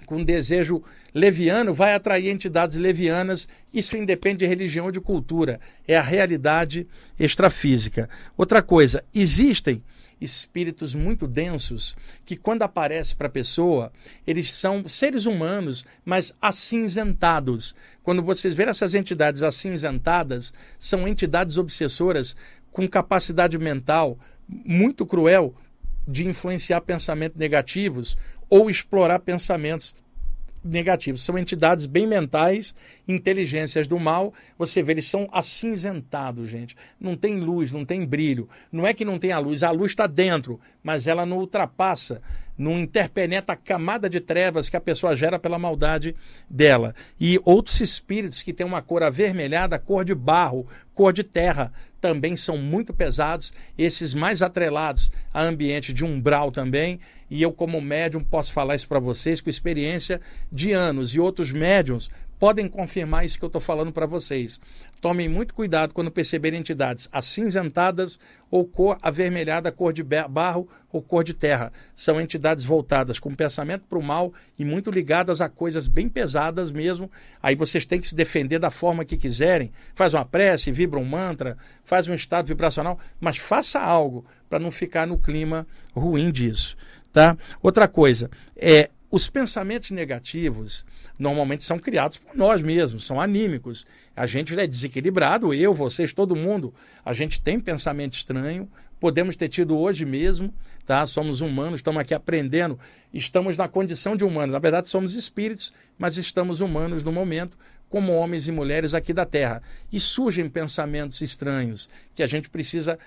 com desejo leviano vai atrair entidades levianas. Isso independe de religião ou de cultura. É a realidade extrafísica. Outra coisa, existem espíritos muito densos que, quando aparecem para a pessoa, eles são seres humanos, mas acinzentados. Quando vocês verem essas entidades acinzentadas, são entidades obsessoras com capacidade mental muito cruel de influenciar pensamentos negativos ou explorar pensamentos negativos. São entidades bem mentais, inteligências do mal. Você vê, eles são acinzentados, gente. Não tem luz, não tem brilho. Não é que não tem a luz, a luz está dentro, mas ela não ultrapassa não interpenetra a camada de trevas que a pessoa gera pela maldade dela. E outros espíritos que têm uma cor avermelhada, cor de barro, cor de terra, também são muito pesados, esses mais atrelados a ambiente de umbral também. E eu, como médium, posso falar isso para vocês com experiência de anos. E outros médiums podem confirmar isso que eu estou falando para vocês. Tomem muito cuidado quando perceberem entidades acinzentadas ou cor avermelhada, cor de barro ou cor de terra. São entidades voltadas com pensamento para o mal e muito ligadas a coisas bem pesadas mesmo. Aí vocês têm que se defender da forma que quiserem. Faz uma prece, vibra um mantra, faz um estado vibracional, mas faça algo para não ficar no clima ruim disso. Tá? Outra coisa, é os pensamentos negativos normalmente são criados por nós mesmos, são anímicos. A gente é desequilibrado, eu, vocês, todo mundo. A gente tem pensamento estranho, podemos ter tido hoje mesmo, tá? Somos humanos, estamos aqui aprendendo, estamos na condição de humanos. Na verdade, somos espíritos, mas estamos humanos no momento, como homens e mulheres aqui da Terra. E surgem pensamentos estranhos que a gente precisa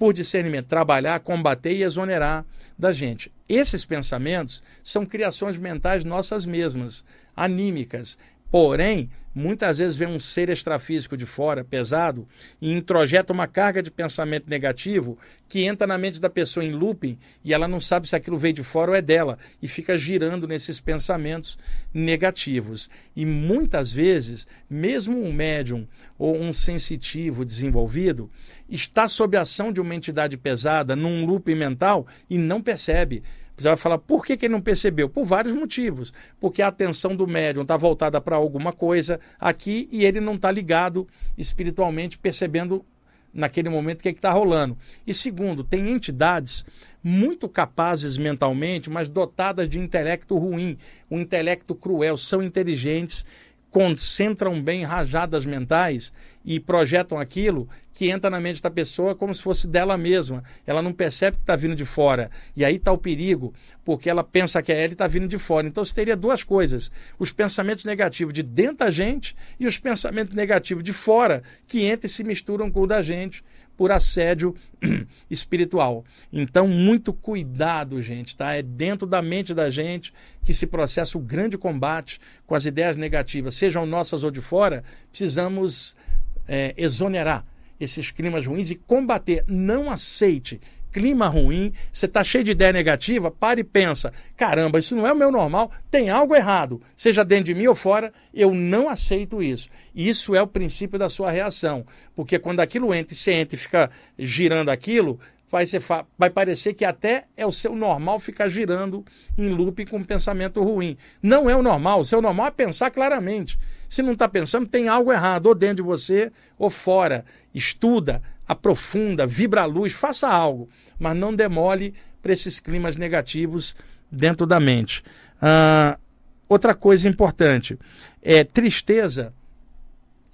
por discernimento, trabalhar, combater e exonerar da gente. Esses pensamentos são criações mentais nossas mesmas, anímicas. Porém, muitas vezes vem um ser extrafísico de fora, pesado, e introjeta uma carga de pensamento negativo que entra na mente da pessoa em looping e ela não sabe se aquilo veio de fora ou é dela, e fica girando nesses pensamentos negativos. E muitas vezes, mesmo um médium ou um sensitivo desenvolvido está sob a ação de uma entidade pesada num looping mental e não percebe. Você vai falar, por que, que ele não percebeu? Por vários motivos. Porque a atenção do médium está voltada para alguma coisa aqui e ele não está ligado espiritualmente, percebendo naquele momento o que é está rolando. E segundo, tem entidades muito capazes mentalmente, mas dotadas de intelecto ruim, um intelecto cruel, são inteligentes, concentram bem rajadas mentais e projetam aquilo que entra na mente da pessoa como se fosse dela mesma. Ela não percebe que está vindo de fora. E aí está o perigo, porque ela pensa que é ela e está vindo de fora. Então você teria duas coisas: os pensamentos negativos de dentro da gente e os pensamentos negativos de fora, que entram e se misturam com o da gente por assédio (clears throat) espiritual. Então, muito cuidado, gente, tá? É dentro da mente da gente que se processa o grande combate com as ideias negativas, sejam nossas ou de fora, precisamos é, exonerar esses climas ruins e combater. Não aceite clima ruim, você está cheio de ideia negativa, para e pensa: caramba, isso não é o meu normal, tem algo errado, seja dentro de mim ou fora, eu não aceito isso. Isso é o princípio da sua reação, porque quando aquilo entra e você entra e fica girando aquilo, vai, ser, vai parecer que até é o seu normal ficar girando em loop com um pensamento ruim. Não é o normal, o seu normal é pensar claramente. Se não está pensando, tem algo errado, ou dentro de você ou fora. Estuda, aprofunda, vibra a luz, faça algo, mas não demole para esses climas negativos dentro da mente. Ah, outra coisa importante é tristeza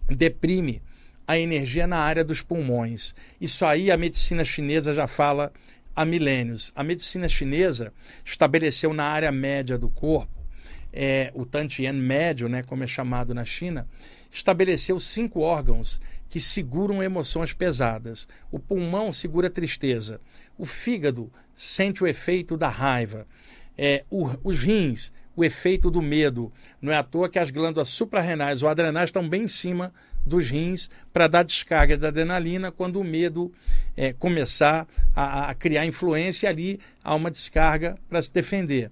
deprime a energia na área dos pulmões. Isso aí a medicina chinesa já fala há milênios. A medicina chinesa estabeleceu na área média do corpo, é, o Tantien médio, né, como é chamado na China, estabeleceu cinco órgãos que seguram emoções pesadas. O pulmão segura a tristeza. O fígado sente o efeito da raiva. É, o, os rins, o efeito do medo. Não é à toa que as glândulas suprarrenais ou adrenais estão bem em cima dos rins para dar descarga da adrenalina quando o medo é, começar a, a, criar influência ali há uma descarga para se defender.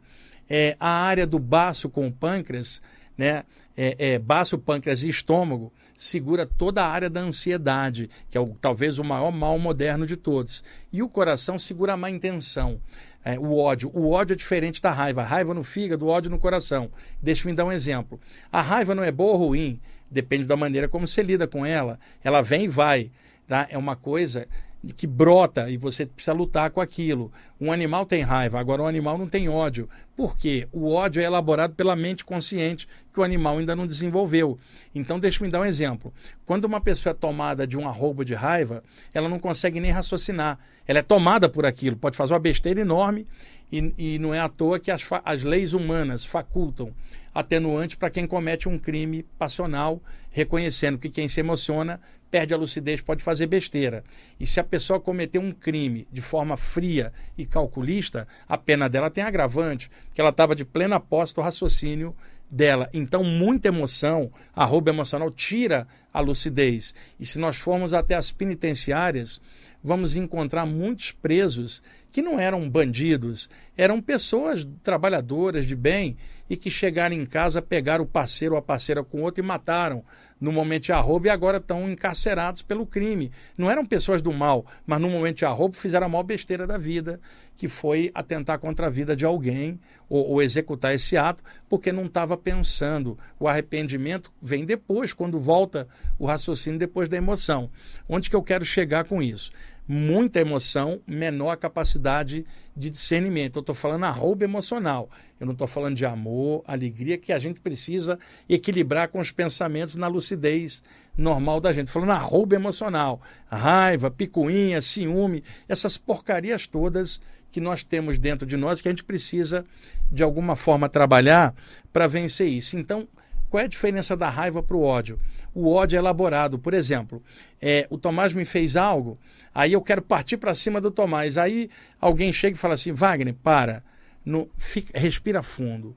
É, a área do baço com o pâncreas, né, é, é, baço, pâncreas e estômago, segura toda a área da ansiedade, que é o, talvez o maior mal moderno de todos. E o coração segura a má intenção. É, o ódio. O ódio é diferente da raiva. A raiva no fígado, o ódio no coração. Deixa-me dar um exemplo. A raiva não é boa ou ruim, depende da maneira como você lida com ela. Ela vem e vai. Tá? É uma coisa que brota e você precisa lutar com aquilo. Um animal tem raiva, agora um animal não tem ódio. Por quê? O ódio é elaborado pela mente consciente que o animal ainda não desenvolveu. Então, deixa-me dar um exemplo. Quando uma pessoa é tomada de um arrobo de raiva, ela não consegue nem raciocinar. Ela é tomada por aquilo, pode fazer uma besteira enorme E, e não é à toa que as, as leis humanas facultam atenuante para quem comete um crime passional, reconhecendo que quem se emociona perde a lucidez, pode fazer besteira. E se a pessoa cometer um crime de forma fria e calculista, a pena dela tem agravante, porque ela estava de plena posse do raciocínio dela. Então, muita emoção, arroba emocional, tira a lucidez. E se nós formos até as penitenciárias, vamos encontrar muitos presos que não eram bandidos, eram pessoas trabalhadoras de bem e que chegaram em casa, pegaram o parceiro ou a parceira com outro e mataram no momento de arrobo e agora estão encarcerados pelo crime. Não eram pessoas do mal, mas no momento de arrobo fizeram a maior besteira da vida, que foi atentar contra a vida de alguém ou, ou executar esse ato, porque não estava pensando. O arrependimento vem depois, quando volta o raciocínio depois da emoção. Onde que eu quero chegar com isso? Muita emoção, menor capacidade de discernimento. Eu estou falando arroba emocional. Eu não estou falando de amor, alegria, que a gente precisa equilibrar com os pensamentos na lucidez normal da gente. Estou falando arroba emocional. Raiva, picuinha, ciúme, essas porcarias todas que nós temos dentro de nós que a gente precisa, de alguma forma, trabalhar para vencer isso. Então, qual é a diferença da raiva para o ódio? O ódio é elaborado. Por exemplo, é, o Tomás me fez algo, aí eu quero partir para cima do Tomás. Aí alguém chega e fala assim: Wagner, para, no, fica, respira fundo,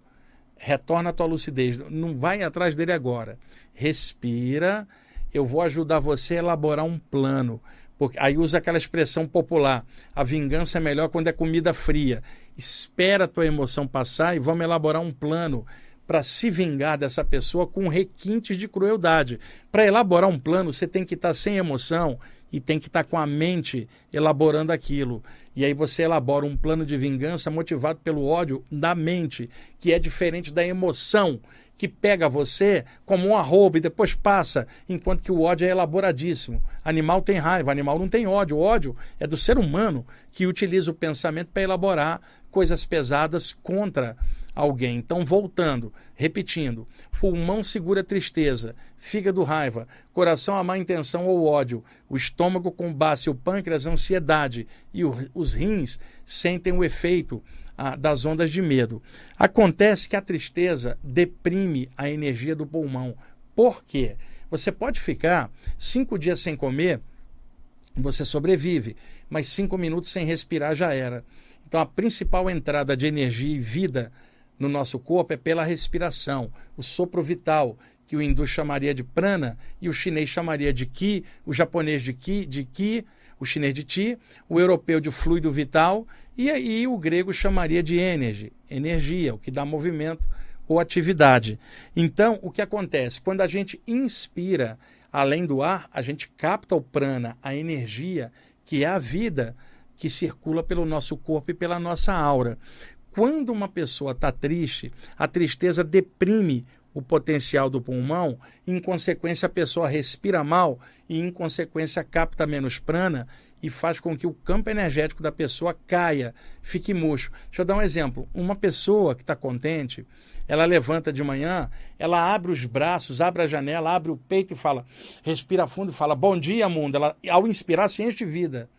retorna a tua lucidez, não vai atrás dele agora. Respira, eu vou ajudar você a elaborar um plano. Porque aí usa aquela expressão popular: a vingança é melhor quando é comida fria. Espera a tua emoção passar e vamos elaborar um plano para se vingar dessa pessoa com requintes de crueldade. Para elaborar um plano, você tem que estar tá sem emoção e tem que estar tá com a mente elaborando aquilo. E aí você elabora um plano de vingança motivado pelo ódio da mente, que é diferente da emoção que pega você como um arroba e depois passa, enquanto que o ódio é elaboradíssimo. Animal tem raiva, animal não tem ódio. O ódio é do ser humano que utiliza o pensamento para elaborar coisas pesadas contra alguém. Então, voltando, repetindo: pulmão segura tristeza, fígado raiva, coração a má intenção ou ódio, o estômago combate o pâncreas ansiedade e o, os rins sentem o efeito das ondas de medo. Acontece que a tristeza deprime a energia do pulmão. Por quê? Você pode ficar cinco dias sem comer, você sobrevive, mas cinco minutos sem respirar já era. Então, a principal entrada de energia e vida no nosso corpo é pela respiração, o sopro vital, que o hindu chamaria de prana e o chinês chamaria de ki, o japonês de ki, de ki, o chinês de ti, o europeu de fluido vital e aí o grego chamaria de energy, energia, o que dá movimento ou atividade. Então, o que acontece? Quando a gente inspira, além do ar, a gente capta o prana, a energia, que é a vida que circula pelo nosso corpo e pela nossa aura quando uma pessoa está triste, a tristeza deprime o potencial do pulmão, em consequência a pessoa respira mal e em consequência capta menos prana e faz com que o campo energético da pessoa caia, fique murcho. Deixa eu dar um exemplo. Uma pessoa que está contente, ela levanta de manhã, ela abre os braços, abre a janela, abre o peito e fala, respira fundo e fala, bom dia, mundo. Ela, ao inspirar, se enche de vida.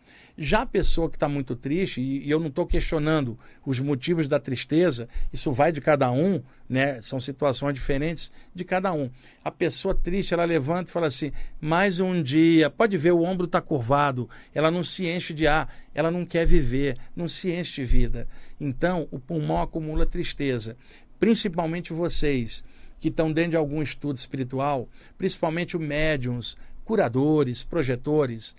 Já a pessoa que está muito triste, e, e eu não estou questionando os motivos da tristeza, isso vai de cada um, né? São situações diferentes de cada um. A pessoa triste, ela levanta e fala assim: mais um dia, pode ver, o ombro está curvado, ela não se enche de ar, ela não quer viver, não se enche de vida. Então, o pulmão acumula tristeza. Principalmente vocês que estão dentro de algum estudo espiritual, principalmente os médiums, curadores, projetores,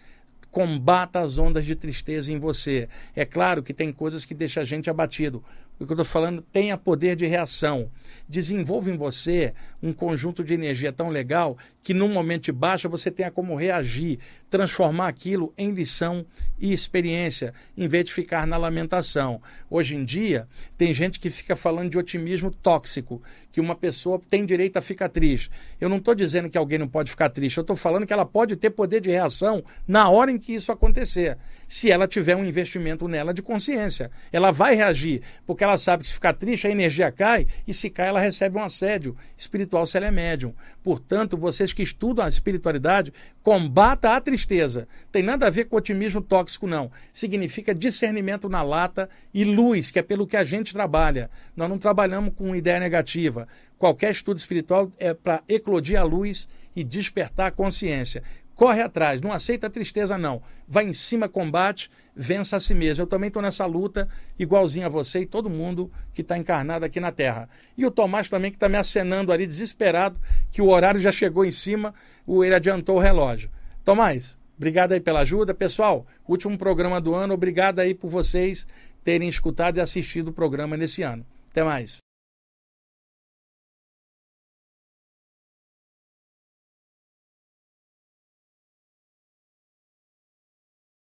combata as ondas de tristeza em você. É claro que tem coisas que deixam a gente abatido. O que eu estou falando tenha poder de reação. Desenvolva em você um conjunto de energia tão legal que num momento de baixa você tenha como reagir, transformar aquilo em lição e experiência, em vez de ficar na lamentação. Hoje em dia, tem gente que fica falando de otimismo tóxico, que uma pessoa tem direito a ficar triste. Eu não estou dizendo que alguém não pode ficar triste, eu estou falando que ela pode ter poder de reação na hora em que isso acontecer, se ela tiver um investimento nela de consciência. Ela vai reagir, porque ela ela sabe que se ficar triste, a energia cai, e se cai, ela recebe um assédio espiritual se ela é médium. Portanto, vocês que estudam a espiritualidade, combata a tristeza. Tem nada a ver com otimismo tóxico, não. Significa discernimento na lata e luz, que é pelo que a gente trabalha. Nós não trabalhamos com ideia negativa. Qualquer estudo espiritual é para eclodir a luz e despertar a consciência corre atrás, não aceita a tristeza, não. Vai em cima, combate, vença a si mesmo. Eu também estou nessa luta, igualzinho a você e todo mundo que está encarnado aqui na Terra. E o Tomás também, que está me acenando ali, desesperado, que o horário já chegou em cima, ele adiantou o relógio. Tomás, obrigado aí pela ajuda. Pessoal, último programa do ano, obrigado aí por vocês terem escutado e assistido o programa nesse ano. Até mais.